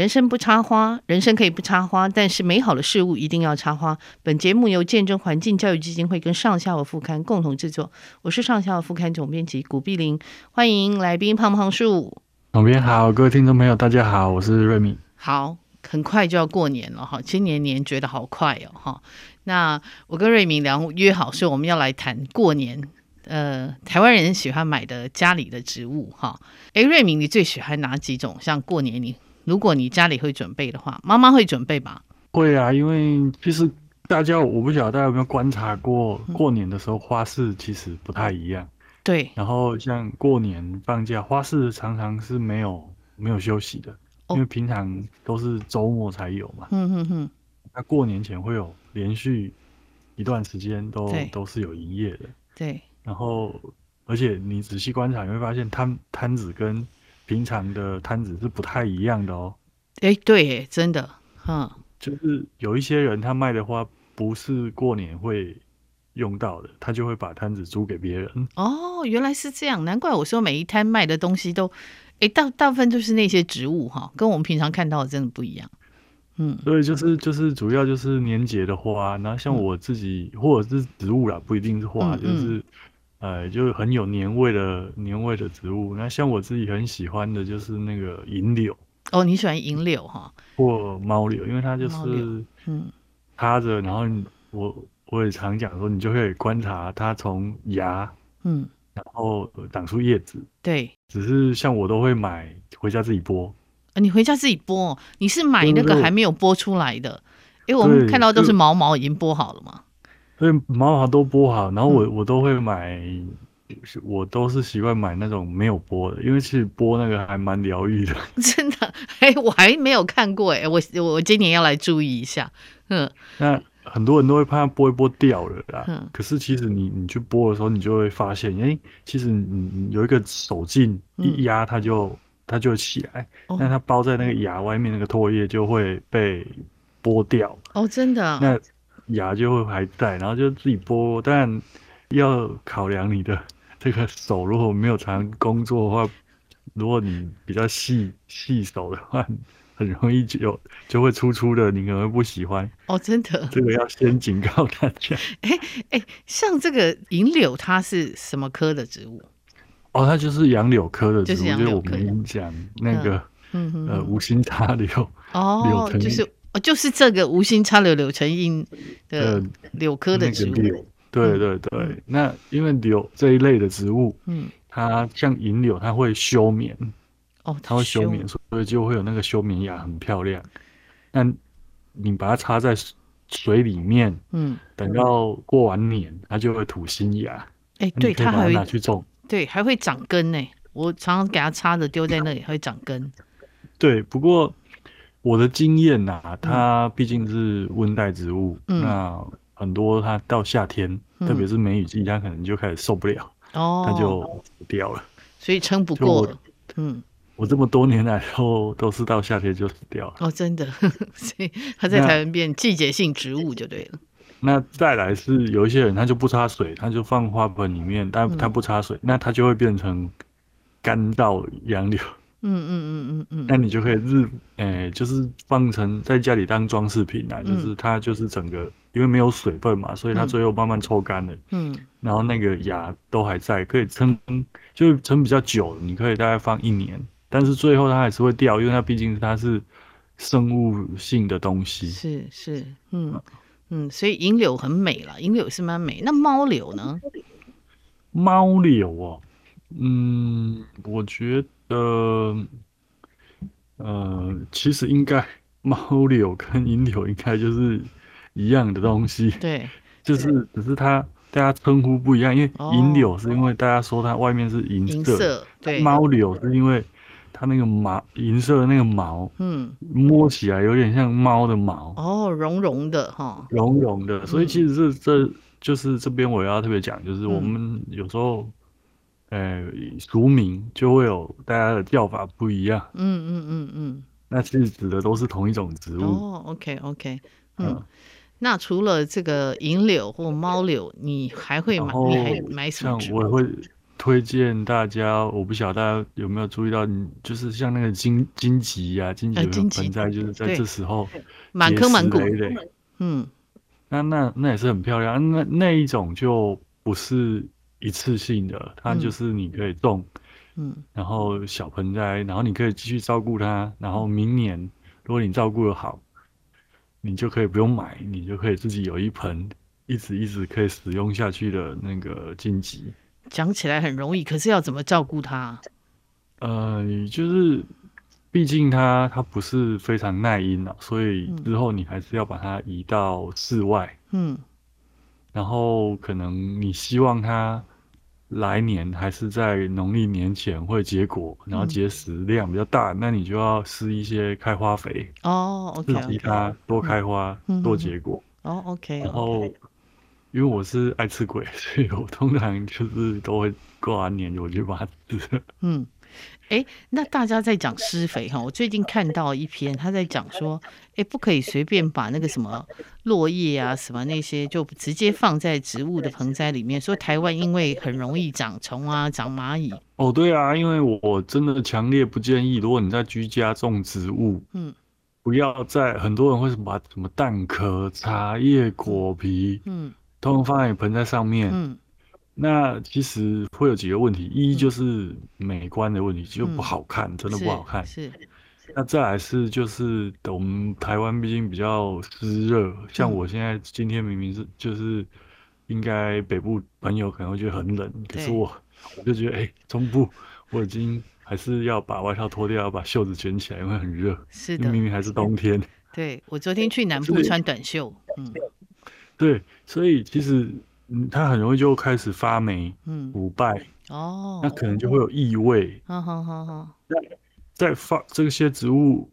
人生不插花，人生可以不插花，但是美好的事物一定要插花。本节目由见证环境教育基金会跟上下午副刊共同制作，我是上下午副刊总编辑古碧玲，欢迎来宾胖胖树。总编好，各位听众朋友，大家好，我是瑞敏。好，很快就要过年了哈，今年年觉得好快哦哈。那我跟瑞敏聊约好，说我们要来谈过年。呃，台湾人喜欢买的家里的植物哈。哎，瑞敏，你最喜欢哪几种？像过年你，如果你家里会准备的话，妈妈会准备吧？会啊，因为其实大家我不晓得大家有没有观察过，过年的时候花市其实不太一样。对、嗯。然后像过年放假，花市常常是没有没有休息的，因为平常都是周末才有嘛。嗯嗯嗯。那过年前会有连续一段时间都都是有营业的。对。然后，而且你仔细观察，你会发现摊摊子跟平常的摊子是不太一样的哦。哎，对，真的，嗯，就是有一些人他卖的花不是过年会用到的，他就会把摊子租给别人。哦，原来是这样，难怪我说每一摊卖的东西都，哎，大大部分就是那些植物哈，跟我们平常看到的真的不一样。嗯，所以就是就是主要就是年节的花，然后像我自己、嗯、或者是植物啦，不一定是花，嗯嗯就是。呃，就是很有年味的年味的植物。那像我自己很喜欢的就是那个银柳。哦，你喜欢银柳哈？或猫柳，因为它就是嗯插着，然后我我也常讲说，你就可以观察它从芽嗯，然后长出叶子。对。只是像我都会买回家自己剥。呃，你回家自己剥？你是买那个还没有剥出来的？因为我们看到都是毛毛已经剥好了嘛。所以毛毛都剥好，然后我我都会买，嗯、我都是习惯买那种没有剥的，因为其实剥那个还蛮疗愈的。真的？哎，我还没有看过哎，我我今年要来注意一下。嗯，那很多人都会怕它剥一剥掉了啦。嗯，可是其实你你去剥的时候，你就会发现，哎，其实你有一个手劲一压，它就、嗯、它就起来。那、哦、它包在那个牙外面那个唾液就会被剥掉。哦，真的？那。芽就会还在，然后就自己剥，但要考量你的这个手，如果没有常工作的话，如果你比较细细手的话，很容易就就会粗粗的，你可能会不喜欢。哦，真的，这个要先警告大家。哎哎，像这个银柳，它是什么科的植物？哦，它就是杨柳科的植物，就是，就是我们讲那个，嗯嗯呃，无心插柳。哦，柳就是。哦，就是这个无心插柳柳成荫的柳科的植物。对对对，嗯、那因为柳这一类的植物，嗯，它像银柳，它会休眠。哦，它会休眠，所以就会有那个休眠芽，很漂亮。那你把它插在水里面，嗯，等到过完年，它就会吐新芽。哎、欸，对，它还会拿去种，对，还会长根呢。我常常给它插着丢在那里，还会长根。对，不过。我的经验呐、啊，它毕竟是温带植物，嗯、那很多它到夏天，嗯、特别是梅雨季，它可能就开始受不了，哦，它就死掉了，所以撑不过了。嗯，我这么多年来都都是到夏天就死掉了。哦，真的，所以它在台湾变季节性植物就对了。那，再来是有一些人他就不插水，他就放花盆里面，但他不插水，嗯、那它就会变成干燥杨柳。嗯嗯嗯嗯嗯，那你就可以日，诶、欸，就是放成在家里当装饰品啊，就是它就是整个，因为没有水分嘛，所以它最后慢慢抽干了，嗯，然后那个芽都还在，可以撑，就撑比较久，你可以大概放一年，但是最后它还是会掉，因为它毕竟它是生物性的东西，是是，嗯嗯，所以银柳很美了，银柳是蛮美，那猫柳呢？猫柳哦，嗯，我觉得。呃，呃，其实应该猫柳跟银柳应该就是一样的东西，对，就是只是它大家称呼不一样，因为银柳是因为大家说它外面是银色，色，对，猫柳是因为它那个毛银色的那个毛，嗯，摸起来有点像猫的毛，哦，绒绒的哈，绒绒的，所以其实是这、嗯、就是这边我要特别讲，就是我们有时候。呃，俗名就会有大家的叫法不一样。嗯嗯嗯嗯，那其实指的都是同一种植物。哦，OK OK，嗯，嗯，那除了这个银柳或猫柳，你还会买？你还买什么？像我会推荐大家，我不晓得大家有没有注意到，就是像那个荆荆棘呀，荆棘的盆栽，就是在这时候满坑满谷的，嗯，那那那也是很漂亮。那那一种就不是一次性的，它就是你可以种，嗯，然后小盆栽，然后你可以继续照顾它，然后明年如果你照顾得好，你就可以不用买，你就可以自己有一盆一直一直可以使用下去的那个荆棘。讲起来很容易，可是要怎么照顾它？呃，就是毕竟它它不是非常耐阴啊，所以之后你还是要把它移到室外。嗯，然后可能你希望它来年还是在农历年前会结果，然后结实量比较大，嗯、那你就要施一些开花肥哦激它多开花、嗯、多结果。哦，OK，然后。因为我是爱吃鬼，所以我通常就是都会过完年我就把它吃。嗯，哎、欸，那大家在讲施肥哈，我最近看到一篇，他在讲说，哎、欸，不可以随便把那个什么落叶啊、什么那些，就直接放在植物的盆栽里面。说台湾因为很容易长虫啊、长蚂蚁。哦，对啊，因为我真的强烈不建议，如果你在居家种植物，嗯，不要在很多人会把什么蛋壳、茶叶、果皮，嗯。通通放在盆栽上面，嗯，那其实会有几个问题，一就是美观的问题，就不好看，真的不好看。是，那再来是就是我们台湾毕竟比较湿热，像我现在今天明明是就是应该北部朋友可能会觉得很冷，可是我我就觉得哎，中部我已经还是要把外套脱掉，要把袖子卷起来，因为很热。是的，明明还是冬天。对，我昨天去南部穿短袖，嗯。对，所以其实嗯，它很容易就开始发霉、腐败哦，那可能就会有异味。好好好好。那在发这些植物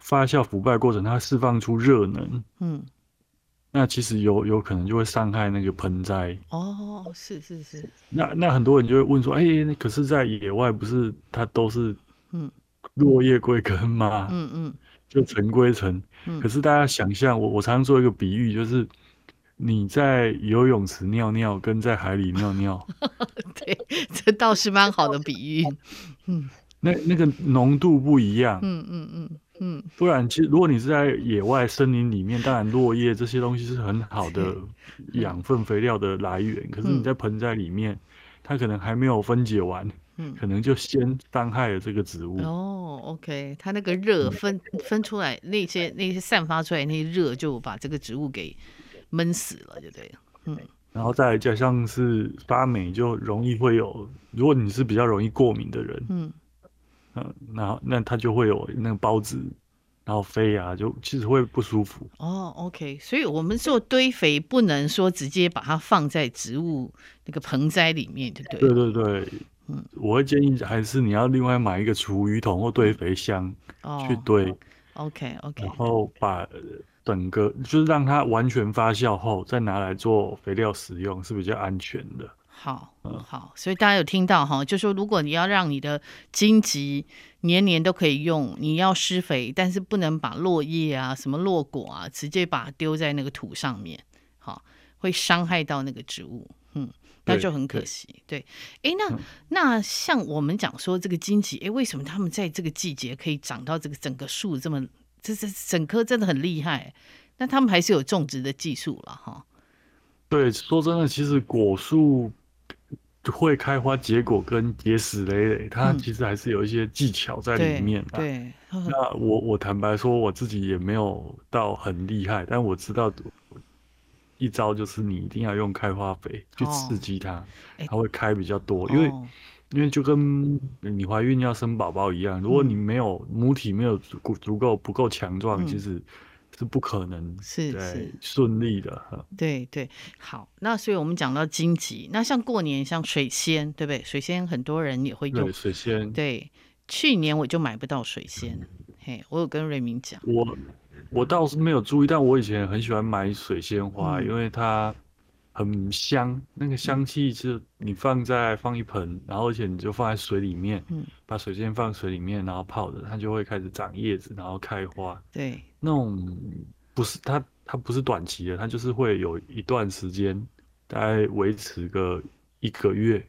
发酵腐败过程，它释放出热能，嗯，那其实有有可能就会伤害那个盆栽。哦，是是是。那那很多人就会问说，哎，那可是在野外不是它都是嗯落叶归根吗？嗯嗯，就尘归尘。可是大家想象，我我常常做一个比喻，就是。你在游泳池尿尿，跟在海里尿尿，对，这倒是蛮好的比喻。嗯，那那个浓度不一样。嗯嗯嗯嗯。不然，其实如果你是在野外森林里面，当然落叶这些东西是很好的养分肥料的来源。可是你在盆栽里面，它可能还没有分解完，嗯，可能就先伤害了这个植物。哦，OK，它那个热分分出来，那些那些散发出来那些热，就把这个植物给。闷死了就对。了，嗯，然后再来加上是发霉，就容易会有，如果你是比较容易过敏的人，嗯，嗯，然后那它就会有那个孢子，然后飞啊，就其实会不舒服。哦，OK，所以我们做堆肥不能说直接把它放在植物那个盆栽里面，对不对？对对。对，嗯，我会建议还是你要另外买一个厨余桶或堆肥箱去堆。哦，OK OK，然后把。整个就是让它完全发酵后，再拿来做肥料使用是比较安全的。好，嗯，好，所以大家有听到哈，就说如果你要让你的荆棘年年都可以用，你要施肥，但是不能把落叶啊、什么落果啊，直接把它丢在那个土上面，好，会伤害到那个植物，嗯，那就很可惜。对，哎，那、嗯、那像我们讲说这个荆棘，哎，为什么他们在这个季节可以长到这个整个树这么？这是整棵真的很厉害，那他们还是有种植的技术了哈。对，说真的，其实果树会开花结果跟结实累累，它其实还是有一些技巧在里面对那我我坦白说，我自己也没有到很厉害，但我知道一招就是你一定要用开花肥去刺激它，哦、它会开比较多，因为。哦因为就跟你怀孕要生宝宝一样，如果你没有母体没有足足够不够强壮，其实是不可能是是顺利的。对对，好，那所以我们讲到荆棘，那像过年像水仙，对不对？水仙很多人也会用水仙。对，去年我就买不到水仙，嘿，我有跟瑞明讲，我我倒是没有注意，但我以前很喜欢买水仙花，因为它。很香，那个香气是你放在放一盆，然后而且你就放在水里面，嗯，把水仙放水里面，然后泡着，它就会开始长叶子，然后开花。对，那种不是它，它不是短期的，它就是会有一段时间，大概维持个一个月，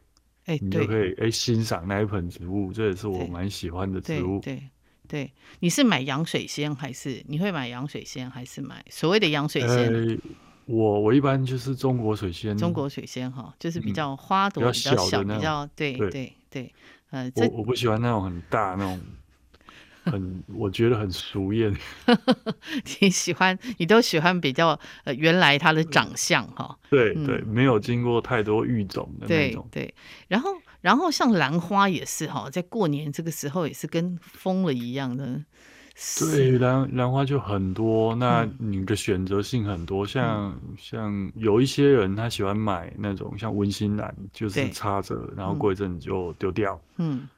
哎，你就可以哎欣赏那一盆植物，这也是我蛮喜欢的植物。对对，对，你是买洋水仙还是你会买洋水仙还是买所谓的洋水仙？呃我我一般就是中国水仙，中国水仙哈，就是比较花朵比较小，比较对对对，呃，我我不喜欢那种很大那种，很我觉得很俗艳。你喜欢你都喜欢比较呃原来它的长相哈，对对，没有经过太多育种的那种。对对，然后然后像兰花也是哈，在过年这个时候也是跟疯了一样的。对，兰兰花就很多，那你的选择性很多，嗯、像像有一些人他喜欢买那种像温馨兰，就是插着，然后过一阵你就丢掉。嗯，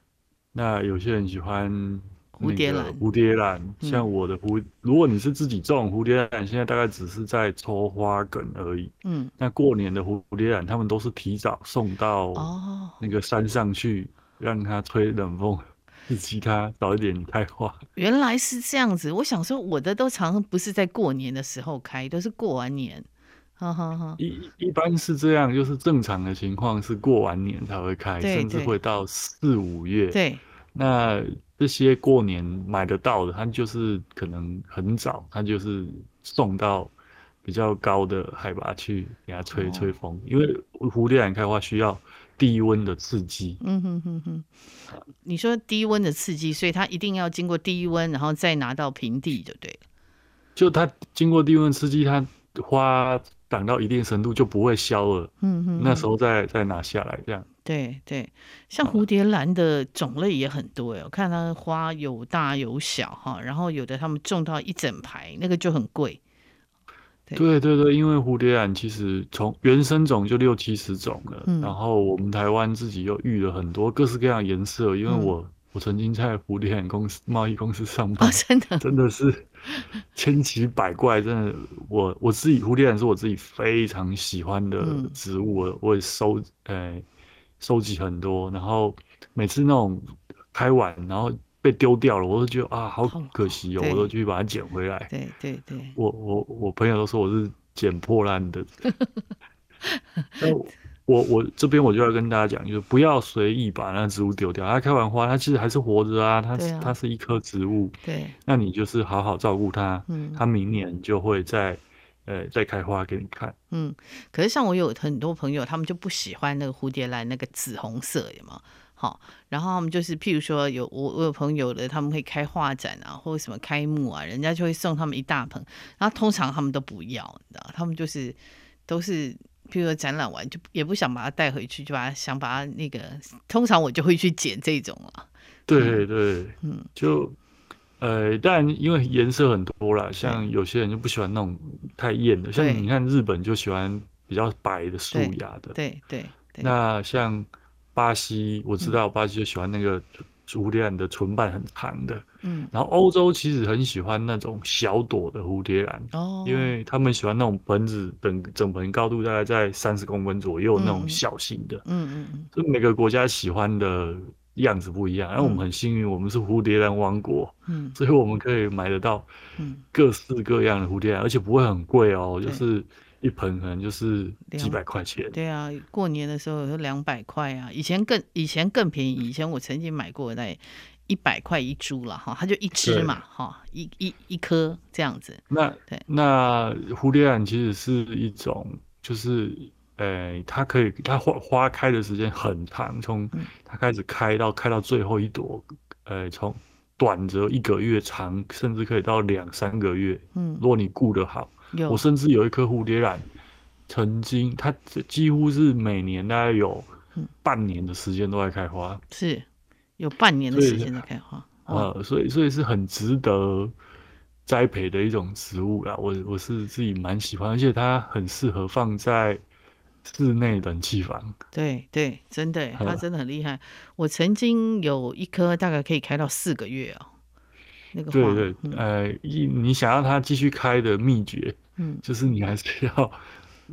那有些人喜欢蝴蝶兰，蝴蝶兰，像我的蝴，如果你是自己种蝴蝶兰，现在大概只是在抽花梗而已。嗯，那过年的蝴蝶兰，他们都是提早送到那个山上去，让它吹冷风。以及它早一点开花，原来是这样子。我想说，我的都常常不是在过年的时候开，都是过完年。哈哈哈。一一般是这样，就是正常的情况是过完年才会开，甚至会到四五月。对。那这些过年买得到的，它就是可能很早，它就是送到比较高的海拔去给它吹吹风，哦、因为蝴蝶兰开花需要。低温的刺激，嗯哼哼哼，你说低温的刺激，所以它一定要经过低温，然后再拿到平地就对了。就它经过低温刺激，它花长到一定程度就不会消了。嗯哼，那时候再再拿下来，这样。对对，像蝴蝶兰的种类也很多哎，我看它的花有大有小哈，然后有的他们种到一整排，那个就很贵。对对对，因为蝴蝶兰其实从原生种就六七十种了，嗯、然后我们台湾自己又育了很多各式各样颜色。因为我、嗯、我曾经在蝴蝶兰公司贸易公司上班，哦、真的真的是千奇百怪，真的我我自己蝴蝶兰是我自己非常喜欢的植物，嗯、我也收呃收集很多，然后每次那种开完然后。被丢掉了，我都觉得啊，好可惜哦，我都去把它捡回来。对对对，我我我朋友都说我是捡破烂的。那我我这边我就要跟大家讲，就是不要随意把那植物丢掉。它开完花，它其实还是活着啊，它啊它是一棵植物。对，那你就是好好照顾它，嗯，它明年就会再呃再开花给你看。嗯，可是像我有很多朋友，他们就不喜欢那个蝴蝶兰那个紫红色，有吗？好，然后他们就是，譬如说有我我有朋友的，他们会开画展啊，或者什么开幕啊，人家就会送他们一大盆，然后通常他们都不要，你知道，他们就是都是，譬如说展览完就也不想把它带回去，就把它想把它那个，通常我就会去捡这种啊。对对，嗯，就呃，但因为颜色很多啦，像有些人就不喜欢那种太艳的，像你看日本就喜欢比较白的素雅的，对对对，那像。巴西我知道，巴西就喜欢那个蝴蝶兰的唇瓣很长的，嗯，然后欧洲其实很喜欢那种小朵的蝴蝶兰，哦，因为他们喜欢那种盆子整整盆高度大概在三十公分左右那种小型的，嗯嗯嗯，就每个国家喜欢的样子不一样，然后我们很幸运，我们是蝴蝶兰王国，嗯，所以我们可以买得到，嗯，各式各样的蝴蝶兰，而且不会很贵哦，就是。一盆可能就是几百块钱。对啊，过年的时候有两百块啊，以前更以前更便宜，以前我曾经买过在一百块一株了哈，它就一只嘛哈，一一一颗这样子。那对，那蝴蝶兰其实是一种，就是呃，它可以它花花开的时间很长，从它开始开到开到最后一朵，呃，从短则一个月，长甚至可以到两三个月。嗯，如果你顾得好。我甚至有一颗蝴蝶兰，曾经它几乎是每年大概有半年的时间都在开花，是有半年的时间在开花，呃，所以所以是很值得栽培的一种植物啦。我我是自己蛮喜欢，而且它很适合放在室内冷气房。对对，真的，他真的很厉害。我曾经有一颗大概可以开到四个月哦。那个对对，呃，一你想要它继续开的秘诀。嗯，就是你还是要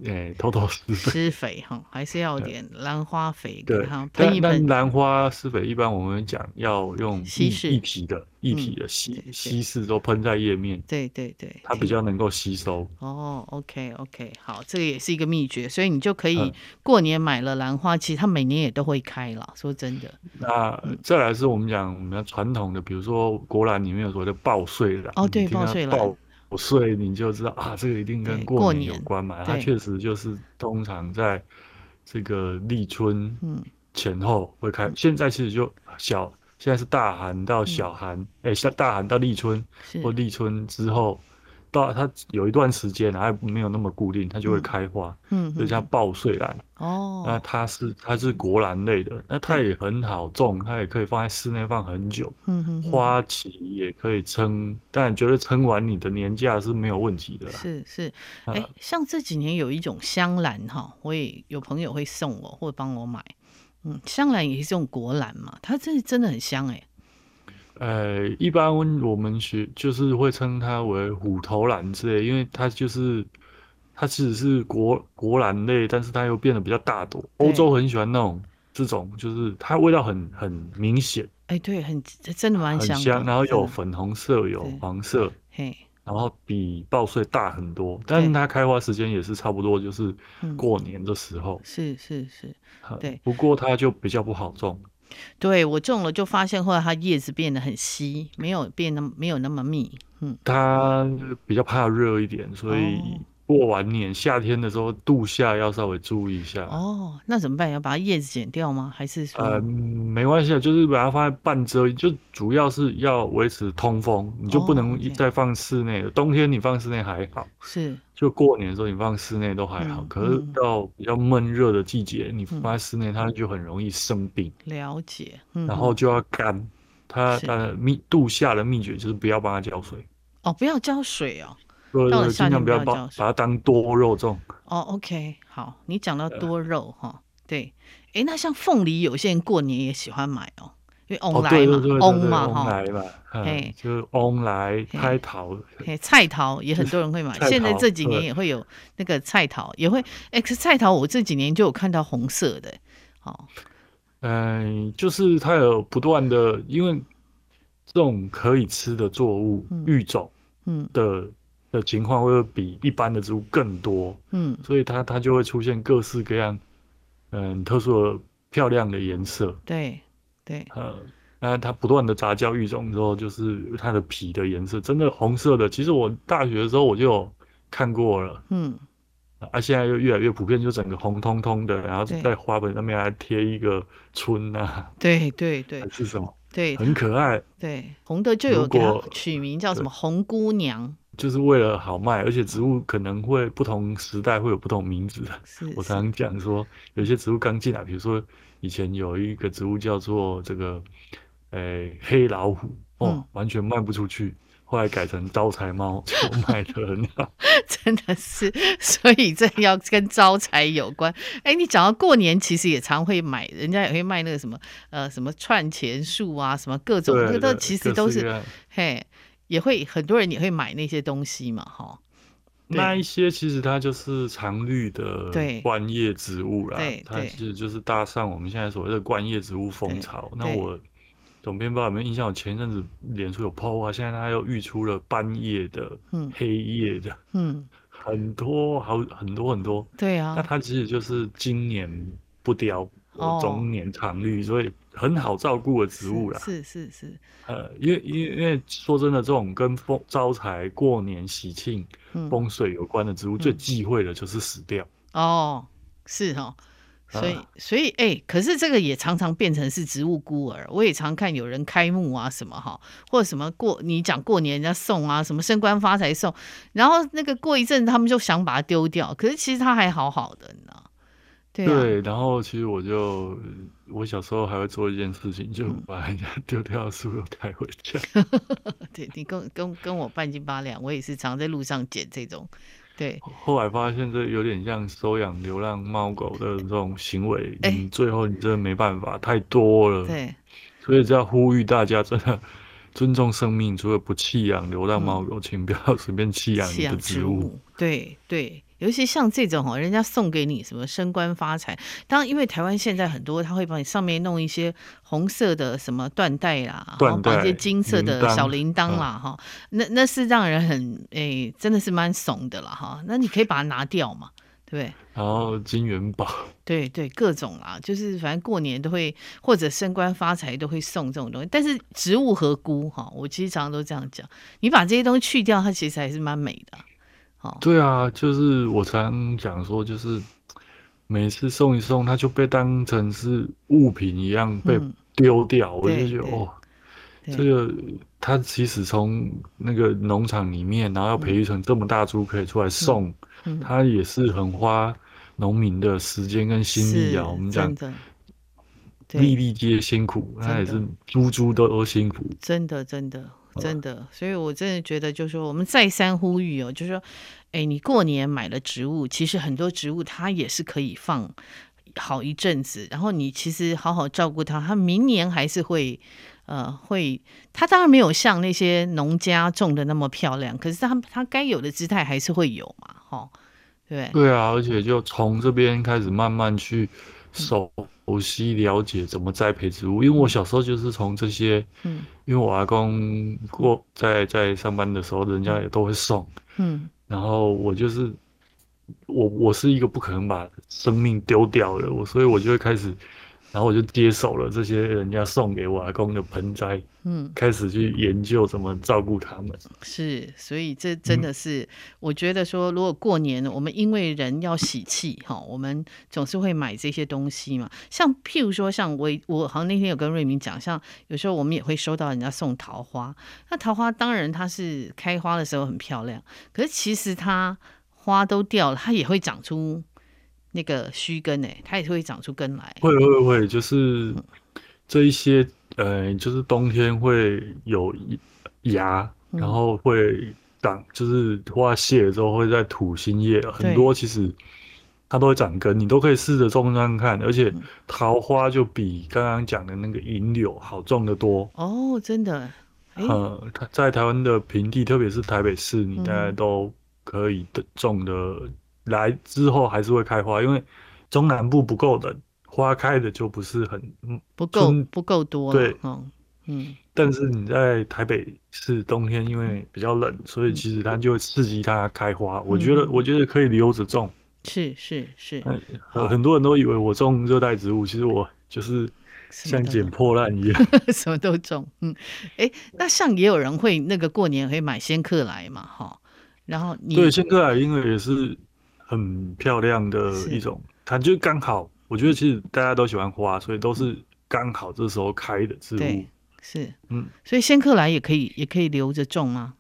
诶，偷偷施肥，施肥哈，还是要有点兰花肥给它喷一喷。兰花施肥一般我们讲要用稀释一体的、一体的稀稀释都喷在叶面。对对对，它比较能够吸收。哦，OK OK，好，这个也是一个秘诀，所以你就可以过年买了兰花，其实它每年也都会开了。说真的，那再来是我们讲我们传统的，比如说国兰里面有所谓的报岁兰。哦，对，报岁兰。所以你就知道啊，这个一定跟过年有关嘛。它确实就是通常在这个立春前后会开。现在其实就小，现在是大寒到小寒，哎、嗯，像、欸、大寒到立春或立春之后。到它有一段时间还没有那么固定，它就会开花，嗯，就像报岁兰哦。那它是它是国兰类的，那它也很好种，它也可以放在室内放很久，嗯哼，花期也可以撑，但觉得撑完你的年假是没有问题的。是是，哎、欸，像这几年有一种香兰哈，我也有朋友会送我或者帮我买，嗯，香兰也是用国兰嘛，它这真的很香哎、欸。呃，一般我们学就是会称它为虎头兰之类，因为它就是它其实是国国兰类，但是它又变得比较大朵。欧洲很喜欢那种这种，就是它味道很很明显。哎，对，很真的蛮香，香，然后有粉红色，有黄色，嘿，然后比报穗大很多，但是它开花时间也是差不多，就是过年的时候。是是是，对。不过它就比较不好种。对，我种了就发现，后来它叶子变得很稀，没有变那么没有那么密。嗯，它比较怕热一点，所以。哦过完年夏天的时候，度夏要稍微注意一下。哦，那怎么办？要把它叶子剪掉吗？还是说？呃，没关系，就是把它放在半遮，就主要是要维持通风，你就不能再放室内了。哦 okay。冬天你放室内还好，是。就过年的时候你放室内都还好，嗯，可是到比较闷热的季节，嗯，你放在室内它就很容易生病。了解。嗯，然后就要干，它它的秘度夏的秘诀就是不要帮它浇水。哦，不要浇水哦。对，对，对，尽量不要把把它当多肉种。哦，OK，好，你讲到多肉哈，对，哎，那像凤梨，有些人过年也喜欢买哦，翁来嘛，翁嘛哈，来嘛，哎，就是翁来菜桃，菜桃也很多人会买。现在这几年也会有那个菜桃，也会，哎，可是菜桃我这几年就有看到红色的，哦，嗯，就是它有不断的，因为这种可以吃的作物育种，嗯。的。的情况会比一般的植物更多，嗯，所以它它就会出现各式各样，嗯，特殊的漂亮的颜色，对对，呃，那它不断的杂交育种之后，就是它的皮的颜色真的红色的。其实我大学的时候我就有看过了，嗯，啊，现在又越来越普遍，就整个红彤彤的，然后在花盆上面还贴一个春啊，对对对，是什么？对，很可爱，对，红的就有给它取名叫什么红姑娘。就是为了好卖，而且植物可能会不同时代会有不同名字。我常常讲说，有些植物刚进来，比如说以前有一个植物叫做这个，诶、欸，黑老虎哦、嗯，完全卖不出去，后来改成招财猫，就卖得很好。真的是，所以这要跟招财有关。哎、欸，你讲到过年，其实也常会买，人家也会卖那个什么，呃，什么串钱树啊，什么各种，那个都其实都是嘿。也会很多人也会买那些东西嘛，哈。那一些其实它就是常绿的观叶植物啦，它其实就是搭上我们现在所谓的观叶植物风潮。那我总编不知道有没有印象？我前一阵子脸书有 PO 啊，现在它又育出了斑叶的、嗯、黑叶的，嗯，很多好 很多很多。对啊，那它其实就是今年不凋。哦，中年常绿，所以很好照顾的植物啦。是是是，是，呃，因为因为因为说真的，这种跟风招财、过年喜庆、风水有关的植物，嗯、最忌讳的就是死掉。哦，是哦，所以、啊、所以哎、欸，可是这个也常常变成是植物孤儿。我也常看有人开幕啊什么哈，或者什么过你讲过年人家送啊，什么升官发财送，然后那个过一阵他们就想把它丢掉，可是其实它还好好的，你知道。对，啊、对，然后其实我就我小时候还会做一件事情，就把人家 丢掉的书又带回家。嗯、对，你跟跟跟我半斤八两，我也是常在路上捡这种。对，后来发现这有点像收养流浪猫狗的这种行为，你最后你真的没办法，太多了。对，所以这要呼吁大家真的尊重生命，除了不弃养流浪猫狗，嗯、请不要随便弃养你的植物。植物对对。尤其像这种哦，人家送给你什么升官发财，当然因为台湾现在很多他会帮你上面弄一些红色的什么缎带啦，然后绑一些金色的小铃铛啦，哈、嗯，那那是让人很诶、欸，真的是蛮怂的了哈。那你可以把它拿掉嘛。对，然后金元宝，对对，各种啦，就是反正过年都会或者升官发财都会送这种东西。但是植物和菇哈，我其实常常都这样讲，你把这些东西去掉，它其实还是蛮美的。好，对啊，就是我常讲说，就是每次送一送，它就被当成是物品一样被丢掉，嗯、我就觉得哦，这个它其实从那个农场里面，然后要培育成这么大株，可以出来送。嗯他也是很花农民的时间跟心力啊，我们讲，粒粒皆辛苦，那也是株株都都辛苦，真的真的真的，所以我真的觉得，就是说我们再三呼吁哦，就是说，哎，你过年买了植物，其实很多植物它也是可以放好一阵子，然后你其实好好照顾它，它明年还是会。呃，会，它当然没有像那些农家种的那么漂亮，可是它它该有的姿态还是会有嘛，哈，对对啊，而且就从这边开始慢慢去熟悉了解怎么栽培植物，嗯、因为我小时候就是从这些，嗯，因为我阿公过在在上班的时候，人家也都会送，嗯，然后我就是我我是一个不可能把生命丢掉的，我所以我就会开始。然后我就接手了这些人家送给我阿公的盆栽，嗯，开始去研究怎么照顾他们。是，所以这真的是，嗯、我觉得说，如果过年我们因为人要喜气哈，我们总是会买这些东西嘛。像譬如说，像我我好像那天有跟瑞明讲，像有时候我们也会收到人家送桃花。那桃花当然它是开花的时候很漂亮，可是其实它花都掉了，它也会长出。那个须根诶，它也会长出根来。会会会，就是这一些，呃，就是冬天会有芽，嗯、然后会长，就是花谢了之后会在吐新叶。很多其实它都会长根，你都可以试着种上看。而且桃花就比刚刚讲的那个银柳好种得多。哦，真的。呃，在台湾的平地，特别是台北市，你大概都可以的种的。来之后还是会开花，因为中南部不够冷，花开的就不是很不够不够多。对，嗯嗯。但是你在台北是冬天，因为比较冷，所以其实它就会刺激它开花。我觉得，我觉得可以留着种。是是是。很多人都以为我种热带植物，其实我就是像捡破烂一样，什么都种。嗯，哎，那像也有人会那个过年会买仙客来嘛，哈。然后你对仙客来，因为也是。很漂亮的一种，它就刚好，我觉得其实大家都喜欢花，所以都是刚好这时候开的植物。对，是，嗯，所以仙客来也可以，也可以留着种吗？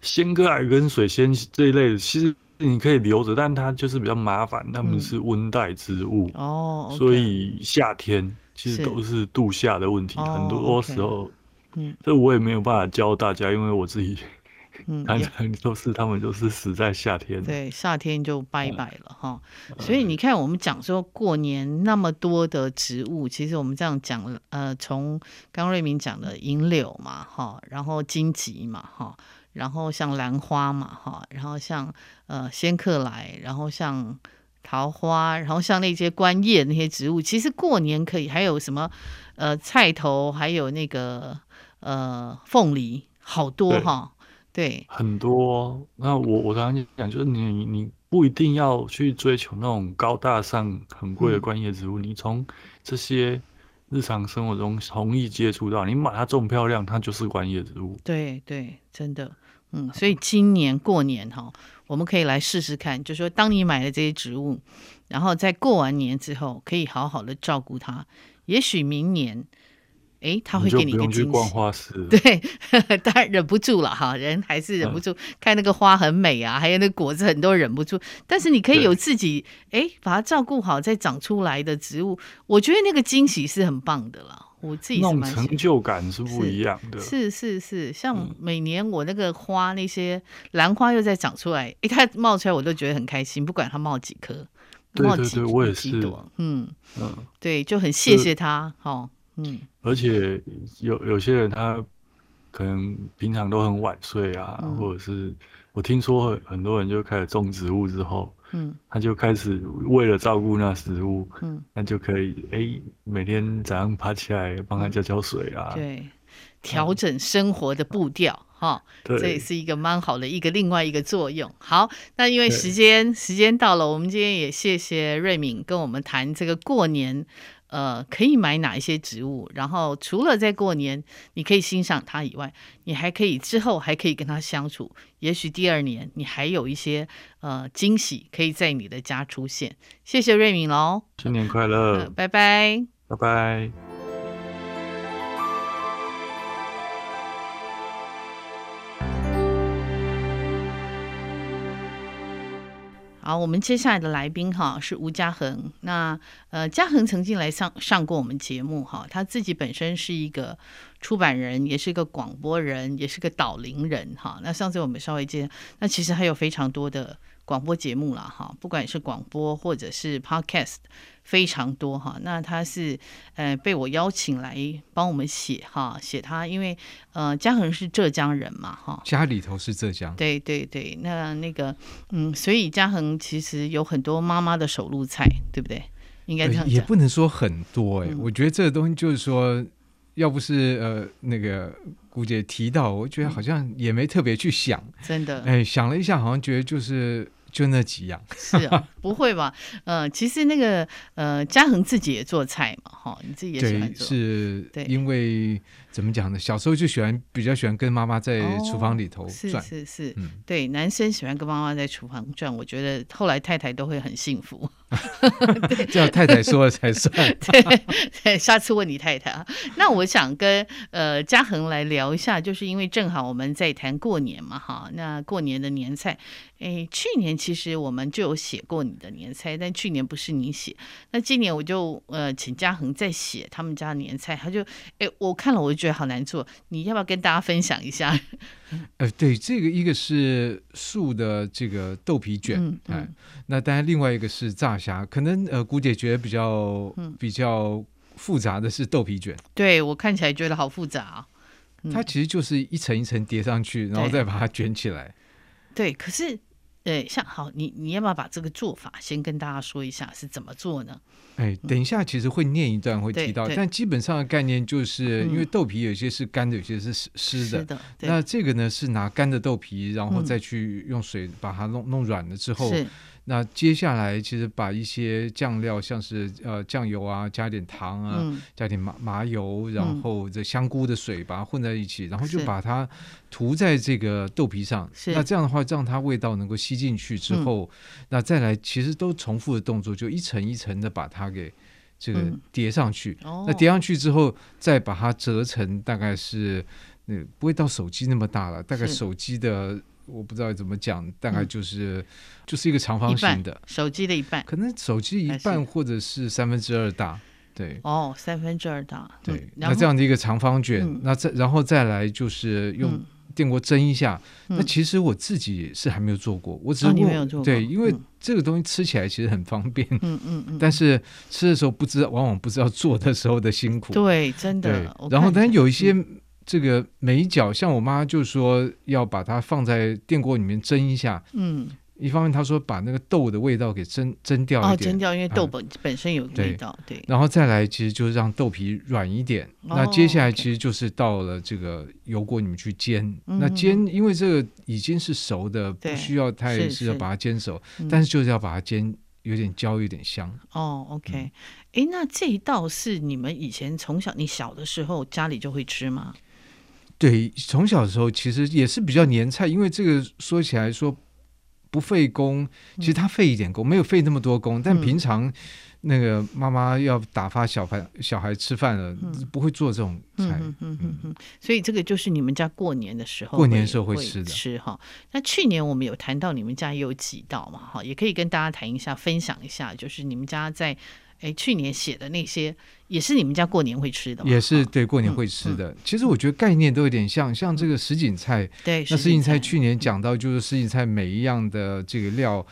仙客来跟水仙这一类的，其实你可以留着，但它就是比较麻烦，它们是温带植物哦，嗯 oh, 所以夏天其实都是度夏的问题，很多时候，oh, 嗯，这我也没有办法教大家，因为我自己。嗯，都是他们都是死在夏天，对，夏天就拜拜了哈。嗯、所以你看，我们讲说过年那么多的植物，其实我们这样讲，呃，从刚瑞明讲的银柳嘛，哈，然后荆棘嘛，哈，然后像兰花嘛，哈，然后像呃仙客来，然后像桃花，然后像那些观叶那些植物，其实过年可以还有什么呃菜头，还有那个呃凤梨，好多哈。对，很多。那我我刚刚讲，就是你你不一定要去追求那种高大上、很贵的观叶植物，嗯、你从这些日常生活中容易接触到，你把它种漂亮，它就是观叶植物。对对，真的，嗯。所以今年过年哈，我们可以来试试看，就是说当你买了这些植物，然后在过完年之后，可以好好的照顾它，也许明年。哎，他会给你一个惊喜。去逛花市。对，当然忍不住了哈，人还是忍不住、嗯、看那个花很美啊，还有那果子很多忍不住。但是你可以有自己哎，把它照顾好再长出来的植物，我觉得那个惊喜是很棒的了。我自己是蛮那种成就感是不一样的。是是是，是，像每年我那个花那些兰花又在长出来，哎，它冒出来我都觉得很开心，不管它冒几颗，冒几对对对，我也是。嗯嗯，对，就很谢谢它哈。嗯，而且有有些人他可能平常都很晚睡啊，嗯、或者是我听说很多人就开始种植物之后，嗯，他就开始为了照顾那植物，嗯，那就可以哎、欸，每天早上爬起来帮他浇浇水啊，对，调整生活的步调，哈、嗯，这也是一个蛮好的一个另外一个作用。好，那因为时间时间到了，我们今天也谢谢瑞敏跟我们谈这个过年。呃，可以买哪一些植物？然后除了在过年你可以欣赏它以外，你还可以之后还可以跟它相处。也许第二年你还有一些呃惊喜可以在你的家出现。谢谢瑞敏喽，新年快乐，呃，拜拜，拜拜。好，我们接下来的来宾哈是吴嘉恒。那呃，嘉恒曾经来上上过我们节目哈，他自己本身是一个出版人，也是一个广播人，也是个导聆人哈。那上次我们稍微介，那其实还有非常多的。广播节目了哈，不管是广播或者是 podcast，非常多哈。那他是呃被我邀请来帮我们写哈，写他因为呃嘉恒是浙江人嘛哈，家里头是浙江，对对对。那那个嗯，所以嘉恒其实有很多妈妈的手路菜，对不对？应该这样讲，也不能说很多哎、欸嗯。我觉得这个东西就是说，要不是呃那个姑姐提到，我觉得好像也没特别去想，真的哎，想了一下，好像觉得就是。就那几样，是啊，不会吧？呃，其实那个呃，嘉恒自己也做菜嘛，哈，你自己也喜欢做，是，对，因为。怎么讲呢？小时候就喜欢比较喜欢跟妈妈在厨房里头转，哦、是是是、嗯，对，男生喜欢跟妈妈在厨房转。我觉得后来太太都会很幸福，叫太太说了才算。对对，下次问你太太。那我想跟呃嘉恒来聊一下，就是因为正好我们在谈过年嘛，哈，那过年的年菜，哎，去年其实我们就有写过你的年菜，但去年不是你写，那今年我就呃请嘉恒再写他们家的年菜，他就哎我看了我就。觉得好难做，你要不要跟大家分享一下？呃，对，这个一个是素的这个豆皮卷，嗯嗯、哎，那当然另外一个是炸虾，可能呃，姑姐觉得比较、嗯、比较复杂的是豆皮卷，对我看起来觉得好复杂它其实就是一层一层叠上去，然后再把它卷起来，对可是。对，像好，你你要不要把这个做法先跟大家说一下是怎么做呢？哎，等一下，其实会念一段会提到，但基本上的概念就是因为豆皮有些是干的，有些是湿的。的。那这个呢是拿干的豆皮，然后再去用水把它弄弄软了之后。那接下来其实把一些酱料，像是呃酱油啊，加点糖啊，嗯、加点麻麻油，然后这香菇的水把它混在一起，嗯、然后就把它涂在这个豆皮上。那这样的话，让它味道能够吸进去之后，那再来其实都重复的动作，就一层一层的把它给这个叠上去。嗯、那叠上去之后，再把它折成大概是那不会到手机那么大了，大概手机的。我不知道怎么讲，大概就是、嗯、就是一个长方形的手机的一半，可能手机一半或者是三分之二大，对。哦，三分之二大，对。嗯、那这样的一个长方卷，嗯、那再然后再来就是用电锅蒸一下、嗯。那其实我自己是还没有做过，我只是、哦、没有做过。对，因为这个东西吃起来其实很方便，嗯嗯嗯。但是吃的时候不知道，往往不知道做的时候的辛苦。对，真的。然后但有一些。嗯这个每角，像我妈就说要把它放在电锅里面蒸一下。嗯，一方面她说把那个豆的味道给蒸蒸掉一点，哦，蒸掉，因为豆本本身有味道，对。对，然后再来，其实就是让豆皮软一点。哦，那接下来其实就是到了这个油锅里面去煎。哦 okay，那煎，因为这个已经是熟的，不需要太是要把它煎熟，但是就是要把它煎有点焦，有点香。哦，OK。哎，嗯，那这一道是你们以前从小你小的时候家里就会吃吗？对，从小的时候其实也是比较年菜，因为这个说起来说不费工，其实他费一点工，没有费那么多工。但平常那个妈妈要打发小孩小孩吃饭了，不会做这种菜。嗯嗯嗯嗯。所以这个就是你们家过年的时候过年的时候会吃的吃哈。那去年我们有谈到你们家也有几道嘛哈，也可以跟大家谈一下，分享一下，就是你们家在。哎，去年写的那些也是你们家过年会吃的？也是对过年会吃的。其实我觉得概念都有点像，像这个什锦菜。对，那什锦菜去年讲到，就是什锦菜每一样的这个料，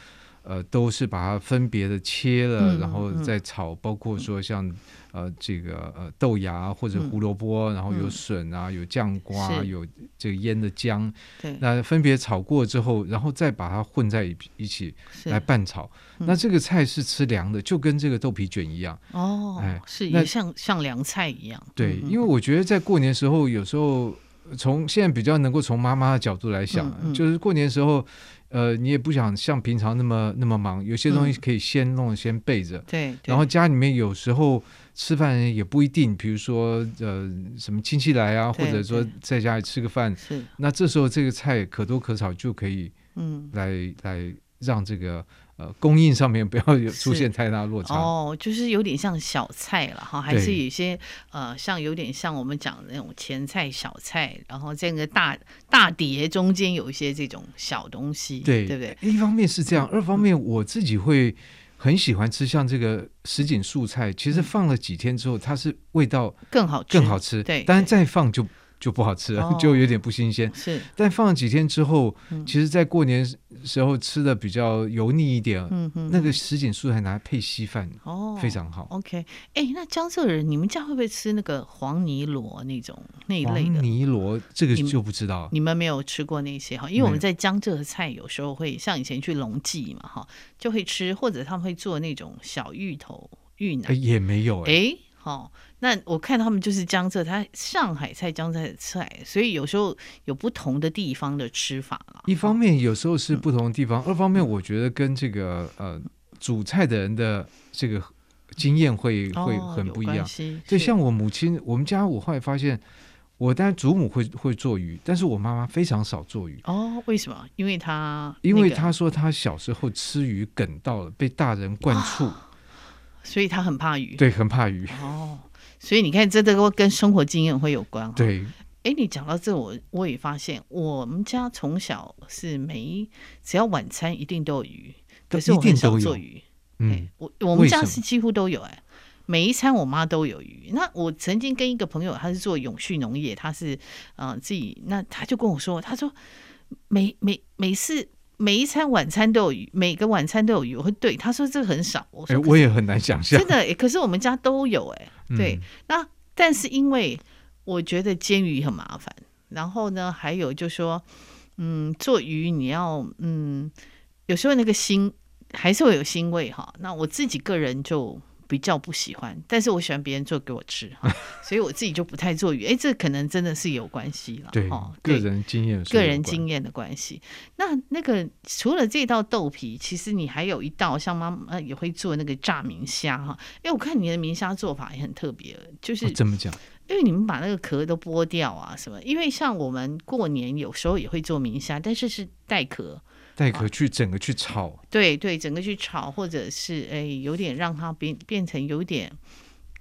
呃，都是把它分别的切了，然后再炒，包括说像呃这个呃豆芽或者胡萝卜，然后有笋啊，有酱瓜，有这个腌的姜，对，那分别炒过之后，然后再把它混在一起来拌炒。那这个菜是吃凉的，就跟这个豆皮卷一样哦，哎，是也像像凉菜一样。对，因为我觉得在过年时候，有时候从现在比较能够从妈妈的角度来想，就是过年时候。呃，你也不想像平常那么那么忙，有些东西可以先弄、嗯、先备着。对。然后家里面有时候吃饭也不一定，比如说呃什么亲戚来啊，或者说在家里吃个饭，是。那这时候这个菜可多可少，就可以嗯来来让这个。呃，供应上面不要有出现太大落差哦，就是有点像小菜了哈，还是有一些呃，像有点像我们讲的那种前菜、小菜，然后这个大大碟中间有一些这种小东西，对对不对？一方面是这样，二方面我自己会很喜欢吃像这个什锦素菜，其实放了几天之后，它是味道更好更好吃，对，当然再放就。就不好吃了，哦、就有点不新鲜。是，但放了几天之后，嗯、其实，在过年时候吃的比较油腻一点。嗯哼，那个什锦素还拿来配稀饭，哦，非常好。OK，哎，那江浙人，你们家会不会吃那个黄泥螺那种那一类的？黄泥螺这个就不知道你，你们没有吃过那些哈？因为我们在江浙的菜有时候会像以前去龙记嘛哈，就会吃，或者他们会做那种小芋头芋奶，也没有哎。诶哦，那我看他们就是江浙，它上海菜、江浙菜，所以有时候有不同的地方的吃法了。一方面有时候是不同的地方，嗯、二方面我觉得跟这个呃煮菜的人的这个经验会、哦、会很不一样。就像我母亲，我们家我后来发现，我当然祖母会会做鱼，但是我妈妈非常少做鱼。哦，为什么？因为她、那个、因为她说她小时候吃鱼梗到了，被大人灌醋。哦所以他很怕鱼，对，很怕鱼。哦，所以你看，这都跟生活经验会有关。对，哎，你讲到这，我我也发现，我们家从小是每一只要晚餐一定都有鱼，可是我很少做鱼。嗯，我我们家是几乎都有，哎，每一餐我妈都有鱼。那我曾经跟一个朋友，他是做永续农业，他是呃自己，那他就跟我说，他说每每每次。每一餐晚餐都有鱼，每个晚餐都有鱼。我会对他说，这个很少。我说，我也很难想象。真的，可是我们家都有哎。对，嗯、那但是因为我觉得煎鱼很麻烦，然后呢，还有就是说，嗯，做鱼你要嗯，有时候那个腥还是会有腥味哈。那我自己个人就。比较不喜欢，但是我喜欢别人做给我吃，所以我自己就不太做鱼。哎，这可能真的是有关系了，对，个人经验，个人经验的关系。那那个除了这道豆皮，其实你还有一道，像妈妈也会做那个炸明虾哈。哎，我看你的明虾做法也很特别，就是怎么讲？因为你们把那个壳都剥掉啊，什么？因为像我们过年有时候也会做明虾，但是是带壳。带壳去整个去炒，啊、对对，整个去炒，或者是哎，有点让它变变成有点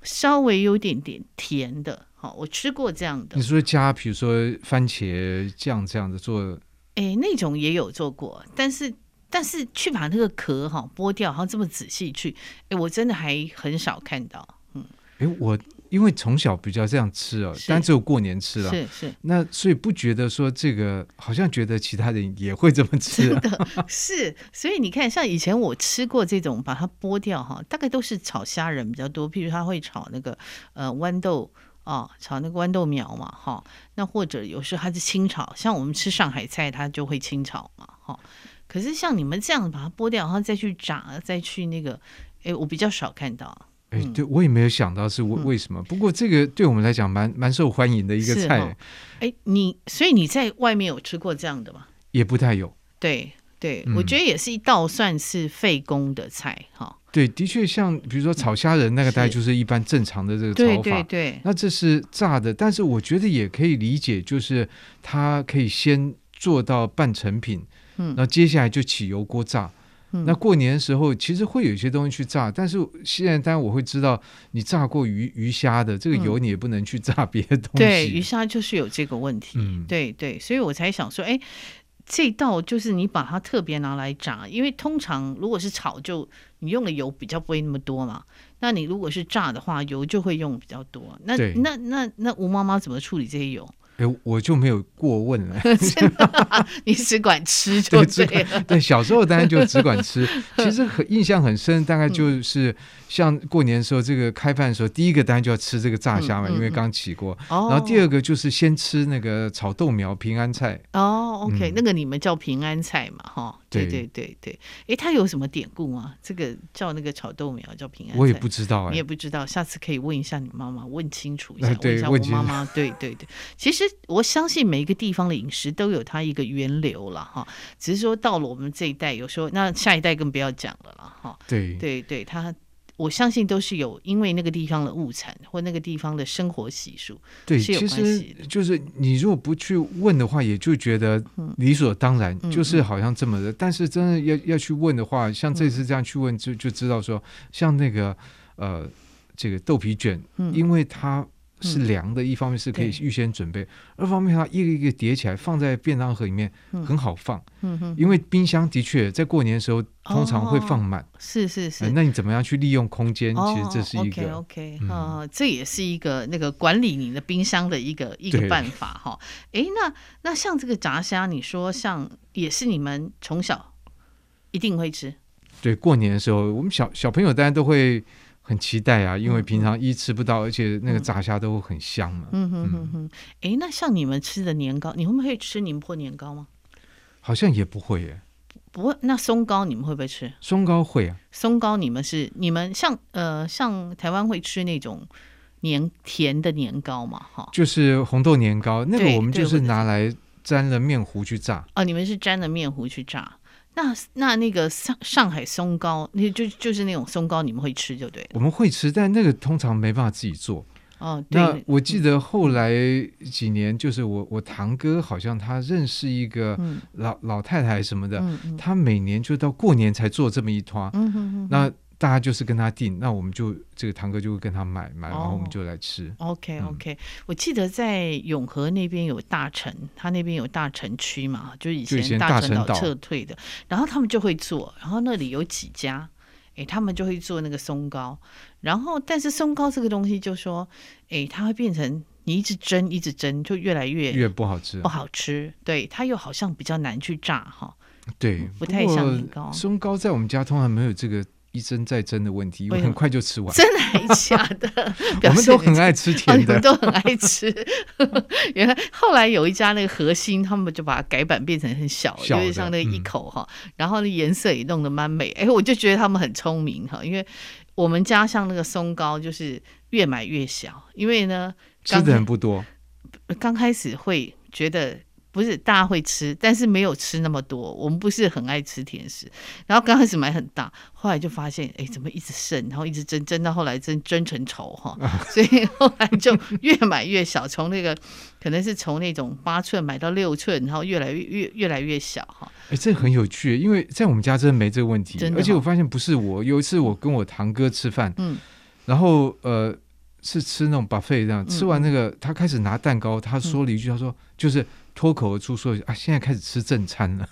稍微有点点甜的。好，我吃过这样的。你说加，比如说番茄酱这样的做，哎，那种也有做过，但是但是去把那个壳哈剥掉，然后这么仔细去，哎，我真的还很少看到。嗯，哎，我。因为从小比较这样吃哦，但只有过年吃了，是是。那所以不觉得说这个，好像觉得其他人也会这么吃，啊，是。所以你看，像以前我吃过这种，把它剥掉哈，大概都是炒虾仁比较多。譬如他会炒那个呃豌豆啊，炒那个豌豆苗嘛哈。那或者有时候它是清炒，像我们吃上海菜，它就会清炒嘛哈。可是像你们这样把它剥掉，然后再去炸，再去那个，哎，我比较少看到。哎，对，我也没有想到是为为什么。嗯、不过这个对我们来讲蛮蛮受欢迎的一个菜。哎、哦，你所以你在外面有吃过这样的吗？也不太有。对对，嗯、我觉得也是一道算是费工的菜哈。对，的确像比如说炒虾仁那个，大概就是一般正常的这个炒法。对对对。那这是炸的，但是我觉得也可以理解，就是它可以先做到半成品，嗯，然后接下来就起油锅炸。那过年的时候，其实会有一些东西去炸，但是现在当然我会知道，你炸过鱼鱼虾的这个油，你也不能去炸别的东西。嗯、对，鱼虾就是有这个问题。嗯，对对，所以我才想说，哎，这道就是你把它特别拿来炸，因为通常如果是炒，就你用的油比较不会那么多嘛。那你如果是炸的话，油就会用比较多。那那那那吴妈妈怎么处理这些油？哎，我就没有过问了。真的，你只管吃就对了。对，小时候当然就只管吃。其实很印象很深，大概就是像过年的时候，这个开饭的时候，第一个当然就要吃这个炸虾嘛，因为刚起锅。然后第二个就是先吃那个炒豆苗平安菜。哦，OK，那个你们叫平安菜嘛，哈。对对对对。哎，它有什么典故吗？这个叫那个炒豆苗叫平安菜，我也不知道。你也不知道，下次可以问一下你妈妈，问清楚一下。问一下我妈妈。对对对，其实。我相信每一个地方的饮食都有它一个源流了哈，只是说到了我们这一代，有时候那下一代更不要讲了了哈。对对对，他我相信都是有因为那个地方的物产或那个地方的生活习俗，对，是有关系的。就是你如果不去问的话，也就觉得理所当然，嗯、就是好像这么的。嗯、但是真的要要去问的话，像这次这样去问，就就知道说，像那个呃，这个豆皮卷，嗯、因为它。是凉的，一方面是可以预先准备，二方面它一个一个叠起来放在便当盒里面，嗯、很好放。嗯哼，因为冰箱的确在过年的时候通常会放满。是是是、呃。那你怎么样去利用空间？哦、其实这是一个 OK OK，嗯、呃，这也是一个那个管理你的冰箱的一个一个办法哈。哎，那那像这个炸虾，你说像也是你们从小一定会吃？对，过年的时候，我们小小朋友当然都会。很期待啊，因为平常一吃不到，而且那个炸虾都很香嘛。嗯哼哼哼。哎，那像你们吃的年糕，你会不会吃宁波年糕吗？好像也不会耶。不会，那松糕你们会不会吃？松糕会啊。松糕你们是你们像呃像台湾会吃那种年甜的年糕嘛？哈，就是红豆年糕，那个我们就是拿来沾了面糊去炸。哦，你们是沾了面糊去炸。那那那个上上海松糕，那就就是那种松糕，你们会吃就对了。我们会吃，但那个通常没办法自己做。哦，对。那我记得后来几年，就是我我堂哥好像他认识一个老、嗯、老太太什么的，嗯嗯、他每年就到过年才做这么一团。那。大家就是跟他订，那我们就这个堂哥就会跟他买买，然后我们就来吃。Oh, OK OK，、嗯、我记得在永和那边有大城，他那边有大城区嘛，就是以前大城岛撤退的，然后他们就会做，然后那里有几家，哎，他们就会做那个松糕，然后但是松糕这个东西就说，哎，它会变成你一直蒸一直蒸，就越来越越不好吃，不好吃，对，它又好像比较难去炸哈，对，不太像年糕。松糕在我们家通常没有这个。一蒸再蒸的问题，因为很快就吃完。真的还假的？我 们都很爱吃甜的，哦、都很爱吃。原来后来有一家那个核心，他们就把它改版变成很小，小的，有点像那个一口哈，嗯、然后呢颜色也弄得蛮美。哎，我就觉得他们很聪明哈，因为我们家像那个松糕，就是越买越小，因为呢吃的人不多，刚开始会觉得。不是大家会吃，但是没有吃那么多。我们不是很爱吃甜食，然后刚开始买很大，后来就发现，哎，怎么一直剩，然后一直蒸蒸到后来蒸蒸成稠哈，所以后来就越买越小，从那个可能是从那种八寸买到六寸，然后越来越越越来越小哈。哎，这很有趣，因为在我们家真的没这个问题，而且我发现不是我，有一次我跟我堂哥吃饭，嗯，然后呃是吃那种 buffet 这样，吃完那个他开始拿蛋糕，他说了一句，他说就是。脱口而出说啊，现在开始吃正餐了！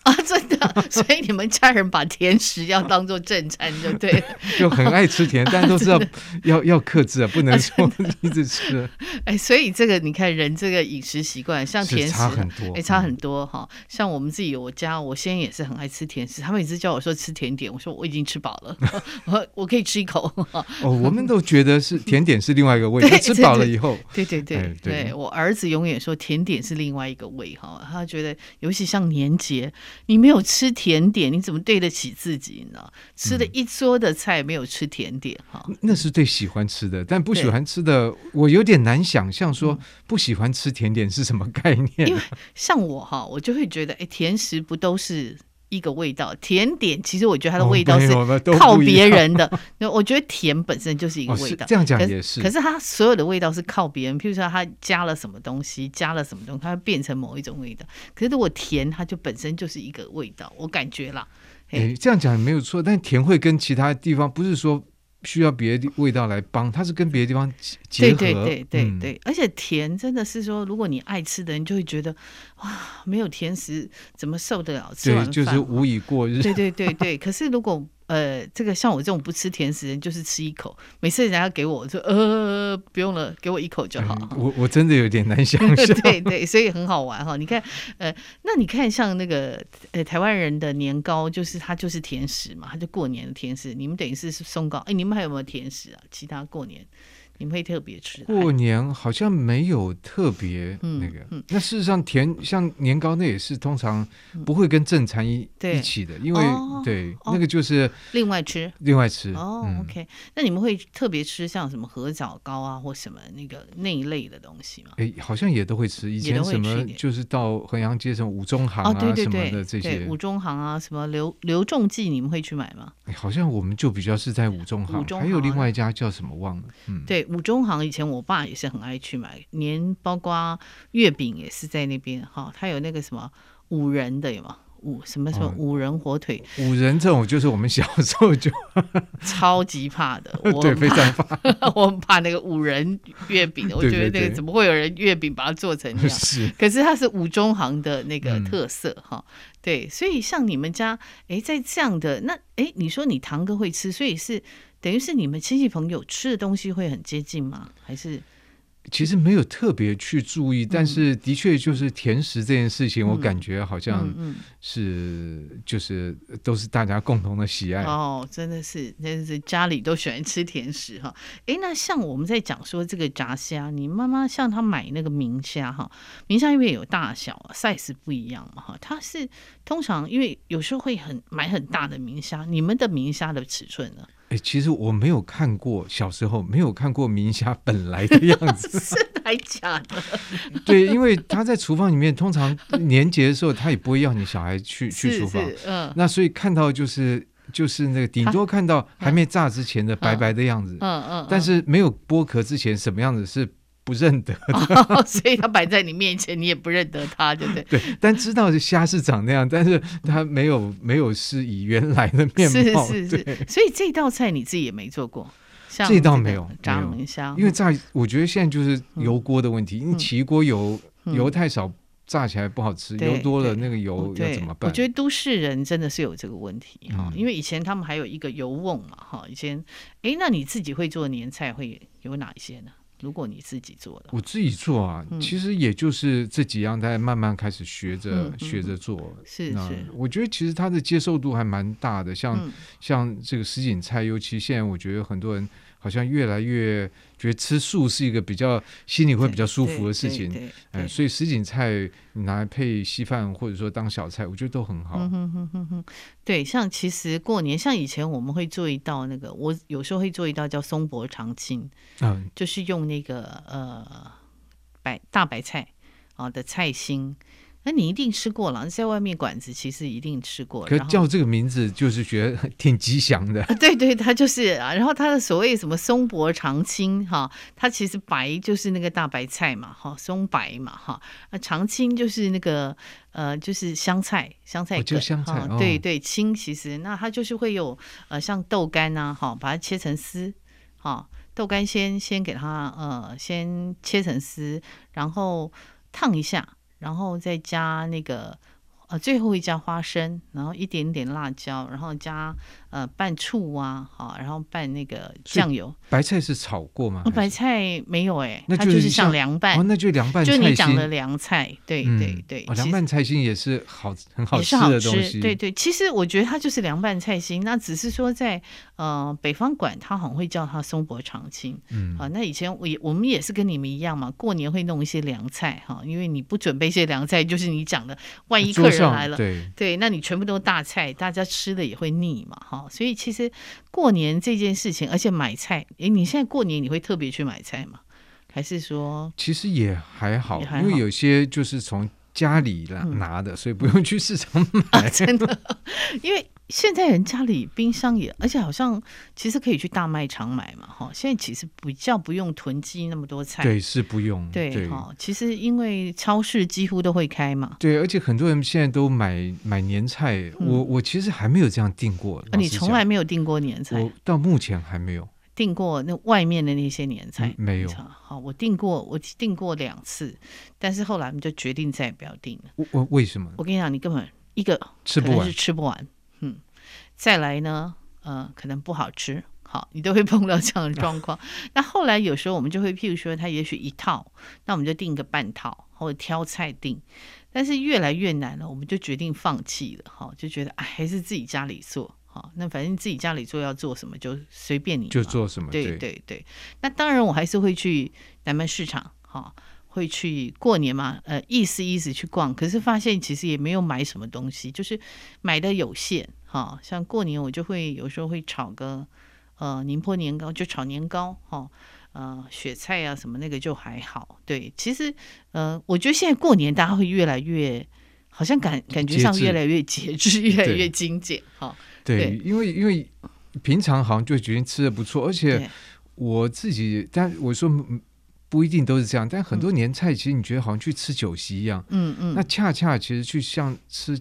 所以你们家人把甜食要当做正餐就对了，就很爱吃甜，但都知道要 要克制啊，不能说一直吃。哎，所以这个你看人这个饮食习惯，像甜食差很多，哎，差很多哈。像我们自己，我家我先也是很爱吃甜食，他们每次叫我说吃甜点，我说我已经吃饱了，我我可以吃一口。哦，我们都觉得是甜点是另外一个味，吃饱了以后，对对对对，我儿子永远说甜点是另外一个味。哈，他觉得，尤其像年节，你没有吃甜点，你怎么对得起自己呢？吃了一桌的菜，没有吃甜点，哈、嗯，那是最喜欢吃的，但不喜欢吃的，我有点难想象说不喜欢吃甜点是什么概念。因为像我哈，我就会觉得，哎，甜食不都是。一个味道，甜点其实我觉得它的味道是靠别人的。那我觉得甜本身就是一个味道，这样讲也是。可是它所有的味道是靠别人，譬如说它加了什么东西，加了什么东西，它会变成某一种味道。可是如果甜，它就本身就是一个味道，我感觉啦。哎，这样讲也没有错，但甜会跟其他地方不是说。需要别的味道来帮，它是跟别的地方结合。对对对对对，嗯、而且甜真的是说，如果你爱吃的人就会觉得，哇，没有甜食怎么受得了？吃完饭对，就是无以过日。对对对对，可是如果呃，这个像我这种不吃甜食的人，就是吃一口。每次人家给我，我说呃，不用了，给我一口就好。嗯、我我真的有点难想 象。对对，所以很好玩哈。你看，呃，那你看像那个呃台湾人的年糕，就是它就是甜食嘛，它就过年的甜食。你们等于是松糕，哎，你们还有没有甜食啊？其他过年？你们会特别吃？过年好像没有特别那个。嗯嗯、那事实上，甜像年糕，那也是通常不会跟正餐一、嗯、一起的，因为、哦、对、哦、那个就是另外吃，另外吃。哦、嗯、，OK。那你们会特别吃像什么合枣糕啊，或什么那个那一类的东西吗？哎，好像也都会吃。以前什么就是到衡阳街什么五中行啊、哦、对对对什么的这些，五中行啊，什么刘刘仲记，你们会去买吗？好像我们就比较是在五中行，还有另外一家叫什么忘了。嗯，对。五中行以前我爸也是很爱去买，连包括月饼也是在那边哈。他有那个什么五仁的有吗？五什么什么五仁火腿？五仁这种就是我们小时候就 超级怕的，我对，非常怕，我很怕那个五仁月饼。我觉得那个怎么会有人月饼把它做成这样？是，可是它是五中行的那个特色哈。嗯、对，所以像你们家，哎，在这样的那，哎，你说你堂哥会吃，所以是。等于是你们亲戚朋友吃的东西会很接近吗？还是？其实没有特别去注意，但是的确就是甜食这件事情，我感觉好像是就是都是大家共同的喜爱哦，真的是，真的是家里都喜欢吃甜食哈。哎，那像我们在讲说这个炸虾，你妈妈像她买那个明虾哈，明虾因为有大小 size 不一样嘛哈，它是通常因为有时候会很买很大的明虾，你们的明虾的尺寸呢？哎，其实我没有看过，小时候没有看过明虾本来的样子，是还假的？对，因为他在厨房里面，通常年节的时候，他也不会要你小孩去去厨房，嗯，那所以看到就是就是那个顶多看到还没炸之前的白白的样子，嗯嗯，但是没有剥壳之前什么样子是。不认得、哦，所以他摆在你面前，你也不认得他，对不对？对，但知道是虾是长那样，但是他没有没有是以原来的面貌，是是是。所以这道菜你自己也没做过，像这道没有炸明虾，因为炸，我觉得现在就是油锅的问题，嗯、因为起锅油、嗯、油太少，炸起来不好吃，油多了那个油要怎么办？我觉得都市人真的是有这个问题哈，嗯、因为以前他们还有一个油瓮嘛哈，以前哎，那你自己会做年菜会有哪一些呢？如果你自己做的，我自己做啊，嗯、其实也就是这几样，在慢慢开始学着、学着做。是是，我觉得其实它的接受度还蛮大的，像、嗯、像这个什锦菜，尤其现在我觉得很多人。好像越来越觉得吃素是一个比较心里会比较舒服的事情，哎，所以什锦菜拿来配稀饭或者说当小菜，我觉得都很好。嗯哼哼哼哼，对，像其实过年，像以前我们会做一道那个，我有时候会做一道叫松柏长青，嗯，就是用那个呃白大白菜啊的菜心。那你一定吃过了，在外面馆子其实一定吃过了。可是叫这个名字就是觉得 挺吉祥的。对 对，它就是啊。然后它的所谓什么松柏长青哈，它其实白就是那个大白菜嘛哈，松白嘛哈。那长青就是那个呃，就是香菜，香菜就香菜。哦、对对，青其实那它就是会有呃，像豆干呐哈，把它切成丝哈，豆干先先给它呃，先切成丝，然后烫一下。然后再加那个，呃，最后一加花生，然后一点点辣椒，然后加。呃，拌醋啊，好，然后拌那个酱油。白菜是炒过吗？白菜没有哎，它就是像凉拌。哦，那就凉拌。就你讲的凉菜，对对对。凉拌菜心也是好很好吃的东西。对对，其实我觉得它就是凉拌菜心，那只是说在呃北方馆，它好像会叫它松柏长青。嗯。啊，那以前我也我们也是跟你们一样嘛，过年会弄一些凉菜哈，因为你不准备一些凉菜，就是你讲的，万一客人来了，对对，那你全部都大菜，大家吃的也会腻嘛哈。所以其实过年这件事情，而且买菜，哎，你现在过年你会特别去买菜吗？还是说？其实也还好，还好，因为有些就是从家里拿拿的，嗯、所以不用去市场买。啊、真的，因为。现在人家里冰箱也，而且好像其实可以去大卖场买嘛，哈。现在其实比较不用囤积那么多菜，对，是不用。对，哈。其实因为超市几乎都会开嘛，对，而且很多人现在都买买年菜。我我其实还没有这样订过，你从来没有订过年菜？我到目前还没有订过那外面的那些年菜，没有。好，我订过，我订过两次，但是后来我们就决定再也不要订了。我我为什么？我跟你讲，你根本一个吃不完，是吃不完。嗯再来呢，呃，可能不好吃。好，你都会碰到这样的状况。那后来有时候我们就会，譬如说，他也许一套，那我们就订个半套，或者挑菜订。但是越来越难了，我们就决定放弃了。哈，就觉得哎，还是自己家里做。好，那反正自己家里做要做什么就随便你，就做什么。对对对，那当然，我还是会去南门市场，哈，会去过年嘛，呃，意思意思去逛。可是发现其实也没有买什么东西，就是买的有限。哈，像过年我就会有时候会炒个。呃，宁波年糕就炒年糕，哈、哦，呃，雪菜啊什么那个就还好。对，其实，呃，我觉得现在过年大家会越来越，好像感感觉上越来越节制，越来越精简，哈、哦。对，因为因为平常好像就觉得吃的不错，而且我自己，但我说不一定都是这样，但很多年菜其实你觉得好像去吃酒席一样，嗯嗯，那恰恰其实去像吃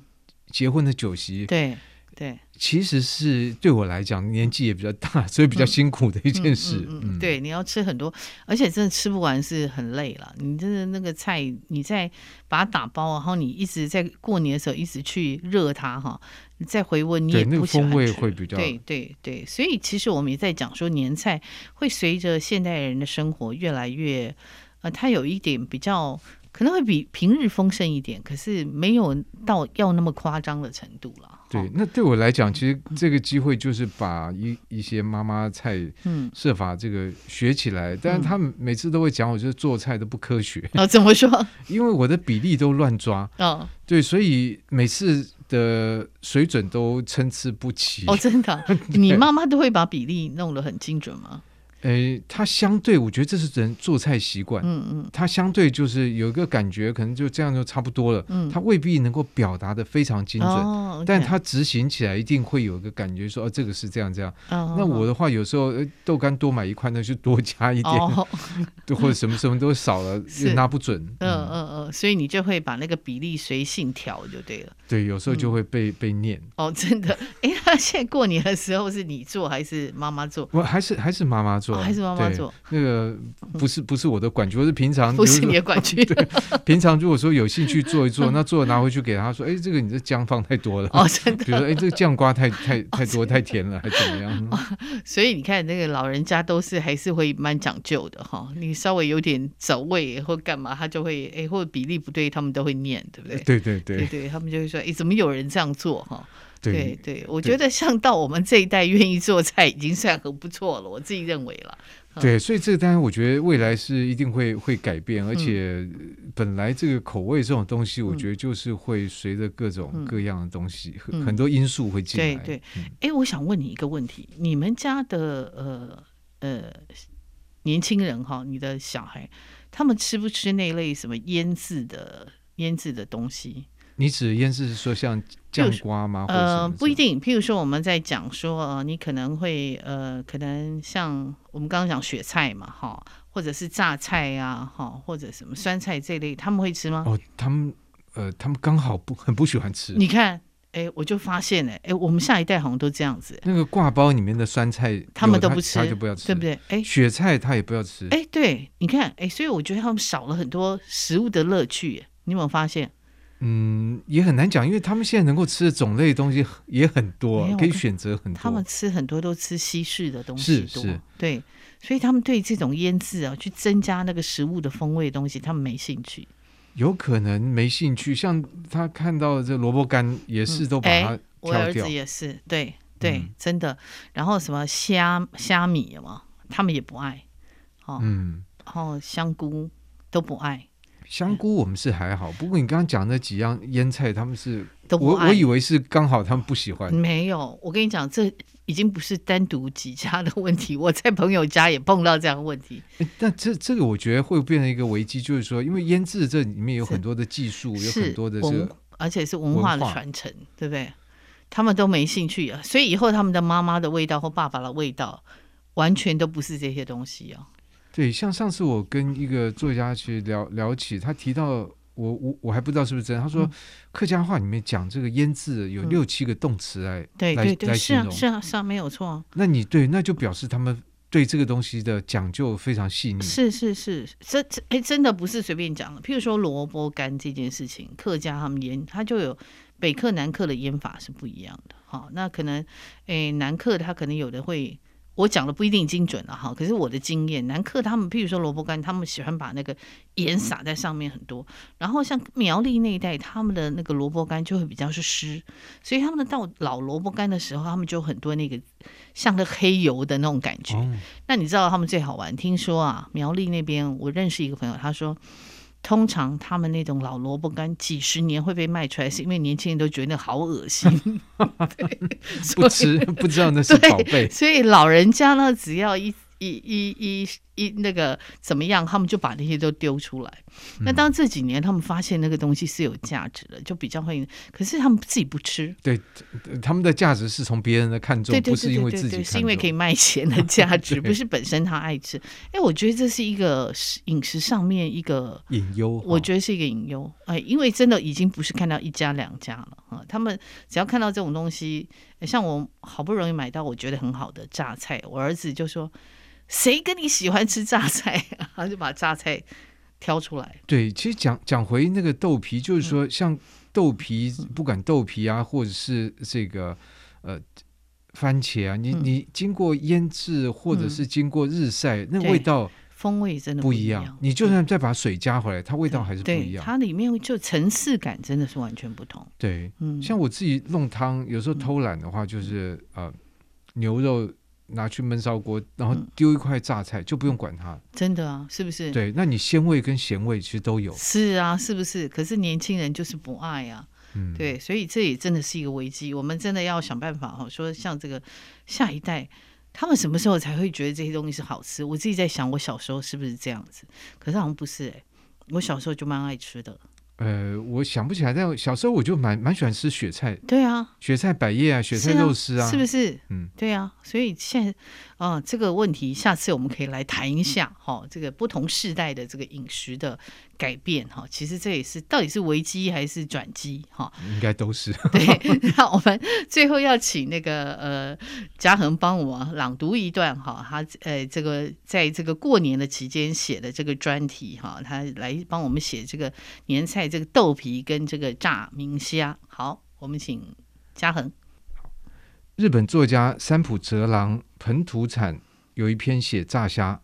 结婚的酒席，对。对，其实是对我来讲年纪也比较大，所以比较辛苦的一件事。嗯，对，你要吃很多，而且真的吃不完是很累了。你真的那个菜，你再把它打包，然后你一直在过年的时候一直去热它哈，你再回温，你也不喜欢吃。那个风味会比较对对对，所以其实我们也在讲说，年菜会随着现代人的生活越来越，呃，它有一点比较。可能会比平日丰盛一点，可是没有到要那么夸张的程度了。对，那对我来讲，其实这个机会就是把一一些妈妈菜，嗯，设法这个学起来。嗯、但是他们每次都会讲，我就是做菜都不科学。哦，怎么说？因为我的比例都乱抓。哦，对，所以每次的水准都参差不齐。哦，真的？你妈妈都会把比例弄得很精准吗？诶，它相对，我觉得这是人做菜习惯。嗯嗯，它相对就是有一个感觉，可能就这样就差不多了。嗯，它未必能够表达的非常精准，哦 okay、但它执行起来一定会有一个感觉，说哦，这个是这样这样。哦、那我的话，有时候豆干多买一块，那就多加一点，哦、或者什么什么都少了，也 拿不准。嗯嗯嗯，所以你就会把那个比例随性调就对了。对，有时候就会被、嗯、被念。哦，真的？哎，那现在过年的时候是你做还是妈妈做？我还是还是妈妈做。还是妈妈做，那个不是不是我的管区，我是平常不是你的管区。对，平常如果说有兴趣做一做，那做了拿回去给他说，哎，这个你这姜放太多了。哦，真的。比如说，哎，这个酱瓜太太太多太甜了，还怎么样？所以你看，那个老人家都是还是会蛮讲究的哈。你稍微有点走位或干嘛，他就会哎，或者比例不对，他们都会念，对不对？对对对对，他们就会说，哎，怎么有人这样做哈？对对，我觉得像到我们这一代愿意做菜，已经算很不错了。我自己认为了。对，所以这个当然，我觉得未来是一定会会改变，而且本来这个口味这种东西，我觉得就是会随着各种各样的东西，很很多因素会进来。对对，哎，我想问你一个问题：你们家的呃呃年轻人哈，你的小孩，他们吃不吃那类什么腌制的腌制的东西？你指的腌制是说像酱瓜吗？呃，不一定。譬如说，我们在讲说，呃，你可能会呃，可能像我们刚刚讲雪菜嘛，哈，或者是榨菜呀，啊，哈，或者什么酸菜这类，他们会吃吗？哦，他们呃，他们刚好不很不喜欢吃。你看，哎，我就发现，哎，哎，我们下一代好像都这样子。那个挂包里面的酸菜，他们都不吃，他就不要吃，对不对？哎，雪菜他也不要吃。哎，对，你看，哎，所以我觉得他们少了很多食物的乐趣。你有没有发现？嗯，也很难讲，因为他们现在能够吃的种类的东西也很多，可以选择很多。他们吃很多都吃西式的东西多，是是，对，所以他们对这种腌制啊，去增加那个食物的风味的东西，他们没兴趣。有可能没兴趣，像他看到这萝卜干也是都把它挑掉。我儿子也是，对对，嗯、真的。然后什么虾虾米嘛，他们也不爱。哦，嗯，然后香菇都不爱。香菇我们是还好，不过你刚刚讲那几样腌菜，他们是都我我以为是刚好他们不喜欢。没有，我跟你讲，这已经不是单独几家的问题，我在朋友家也碰到这样的问题。但这这个我觉得会变成一个危机，就是说，因为腌制这里面有很多的技术，有很多的这个，而且是文化的传承，对不对？他们都没兴趣啊，所以以后他们的妈妈的味道或爸爸的味道，完全都不是这些东西啊。对，像上次我跟一个作家去聊聊起，他提到我我我还不知道是不是真，他说客家话里面讲这个腌制有六七个动词来、嗯、对对对来形容，是啊是啊是啊没有错。那你对那就表示他们对这个东西的讲究非常细腻。是是是，这哎真的不是随便讲的。譬如说萝卜干这件事情，客家他们腌他就有北客南客的腌法是不一样的。好，那可能哎南客他可能有的会。我讲的不一定精准了哈，可是我的经验，南客他们，譬如说萝卜干，他们喜欢把那个盐撒在上面很多，然后像苗栗那一带，他们的那个萝卜干就会比较是湿，所以他们的到老萝卜干的时候，他们就很多那个像那黑油的那种感觉。哦、那你知道他们最好玩？听说啊，苗栗那边我认识一个朋友，他说。通常他们那种老萝卜干几十年会被卖出来，是因为年轻人都觉得那好恶心，不吃 不知道那是宝贝，所以老人家呢，只要一。一一一一那个怎么样？他们就把那些都丢出来。嗯、那当这几年他们发现那个东西是有价值的，就比较会。可是他们自己不吃。对，他们的价值是从别人的看中，不是因为自己，是因为可以卖钱的价值，不是本身他爱吃。哎，我觉得这是一个饮食上面一个隐忧。我觉得是一个隐忧。哎，因为真的已经不是看到一家两家了啊。他们只要看到这种东西，像我好不容易买到我觉得很好的榨菜，我儿子就说。谁跟你喜欢吃榨菜？他就把榨菜挑出来。对，其实讲讲回那个豆皮，就是说，像豆皮，嗯、不管豆皮啊，或者是这个呃番茄啊，你你经过腌制或者是经过日晒，嗯、那味道风味真的不一样。你就算再把水加回来，它味道还是不一样。它里面就层次感真的是完全不同。对，嗯，像我自己弄汤，有时候偷懒的话，就是呃牛肉。拿去焖烧锅，然后丢一块榨菜，嗯、就不用管它。真的啊，是不是？对，那你鲜味跟咸味其实都有。是啊，是不是？可是年轻人就是不爱啊。嗯，对，所以这也真的是一个危机。我们真的要想办法哈，说像这个下一代，他们什么时候才会觉得这些东西是好吃？我自己在想，我小时候是不是这样子？可是好像不是哎、欸，我小时候就蛮爱吃的。呃，我想不起来，但小时候我就蛮蛮喜欢吃雪菜。对啊，雪菜百叶啊，雪菜肉丝啊，是，不是？嗯，对啊，所以现在。啊、哦，这个问题下次我们可以来谈一下哈、哦，这个不同世代的这个饮食的改变哈、哦，其实这也是到底是危机还是转机哈？哦、应该都是。对，那我们最后要请那个呃嘉恒帮我朗读一段哈，他呃这个在这个过年的期间写的这个专题哈，他来帮我们写这个年菜这个豆皮跟这个炸明虾。好，我们请嘉恒。日本作家三浦哲郎彭土产有一篇写炸虾。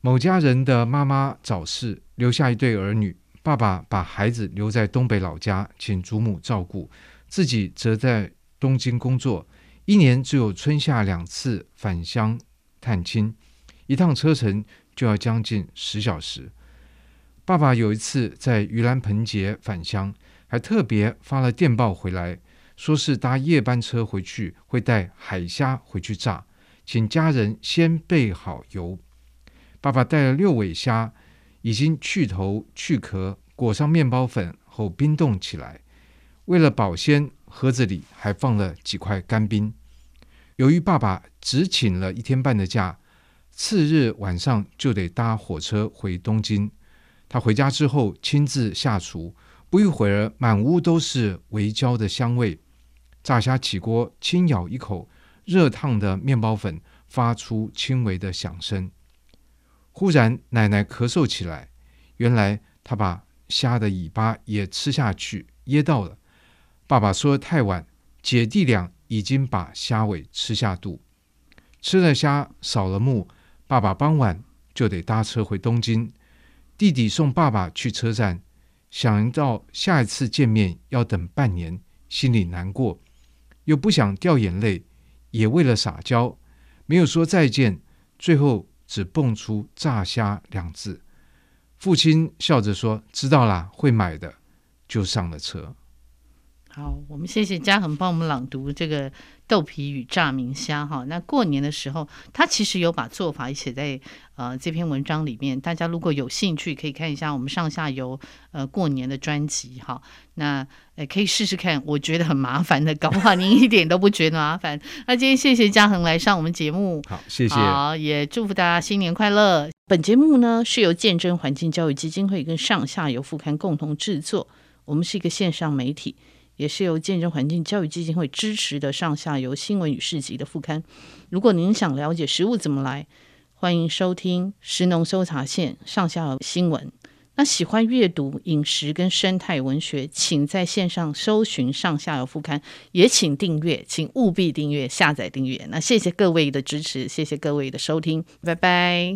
某家人的妈妈早逝，留下一对儿女，爸爸把孩子留在东北老家，请祖母照顾，自己则在东京工作，一年只有春夏两次返乡探亲，一趟车程就要将近十小时。爸爸有一次在盂兰盆节返乡，还特别发了电报回来。说是搭夜班车回去，会带海虾回去炸，请家人先备好油。爸爸带了六尾虾，已经去头去壳，裹上面包粉后冰冻起来。为了保鲜，盒子里还放了几块干冰。由于爸爸只请了一天半的假，次日晚上就得搭火车回东京。他回家之后亲自下厨，不一会儿，满屋都是围焦的香味。炸虾起锅，轻咬一口，热烫的面包粉发出轻微的响声。忽然，奶奶咳嗽起来。原来她把虾的尾巴也吃下去，噎到了。爸爸说太晚，姐弟俩已经把虾尾吃下肚。吃了虾，扫了墓。爸爸傍晚就得搭车回东京。弟弟送爸爸去车站，想到下一次见面要等半年，心里难过。又不想掉眼泪，也为了撒娇，没有说再见，最后只蹦出“炸虾”两字。父亲笑着说：“知道啦，会买的。”就上了车。好，我们谢谢嘉恒帮我们朗读这个豆皮与炸明虾哈。那过年的时候，他其实有把做法写在呃这篇文章里面。大家如果有兴趣，可以看一下我们上下游呃过年的专辑哈。那呃可以试试看，我觉得很麻烦的，搞不好您一点都不觉得麻烦。那今天谢谢嘉恒来上我们节目，好，谢谢，好，也祝福大家新年快乐。本节目呢是由见证环境教育基金会跟上下游副刊共同制作，我们是一个线上媒体。也是由见证环境教育基金会支持的上下游新闻与市集的副刊。如果您想了解食物怎么来，欢迎收听食农搜查线上下游新闻。那喜欢阅读饮食跟生态文学，请在线上搜寻《上下游副刊》，也请订阅，请务必订阅、下载订阅。那谢谢各位的支持，谢谢各位的收听，拜拜。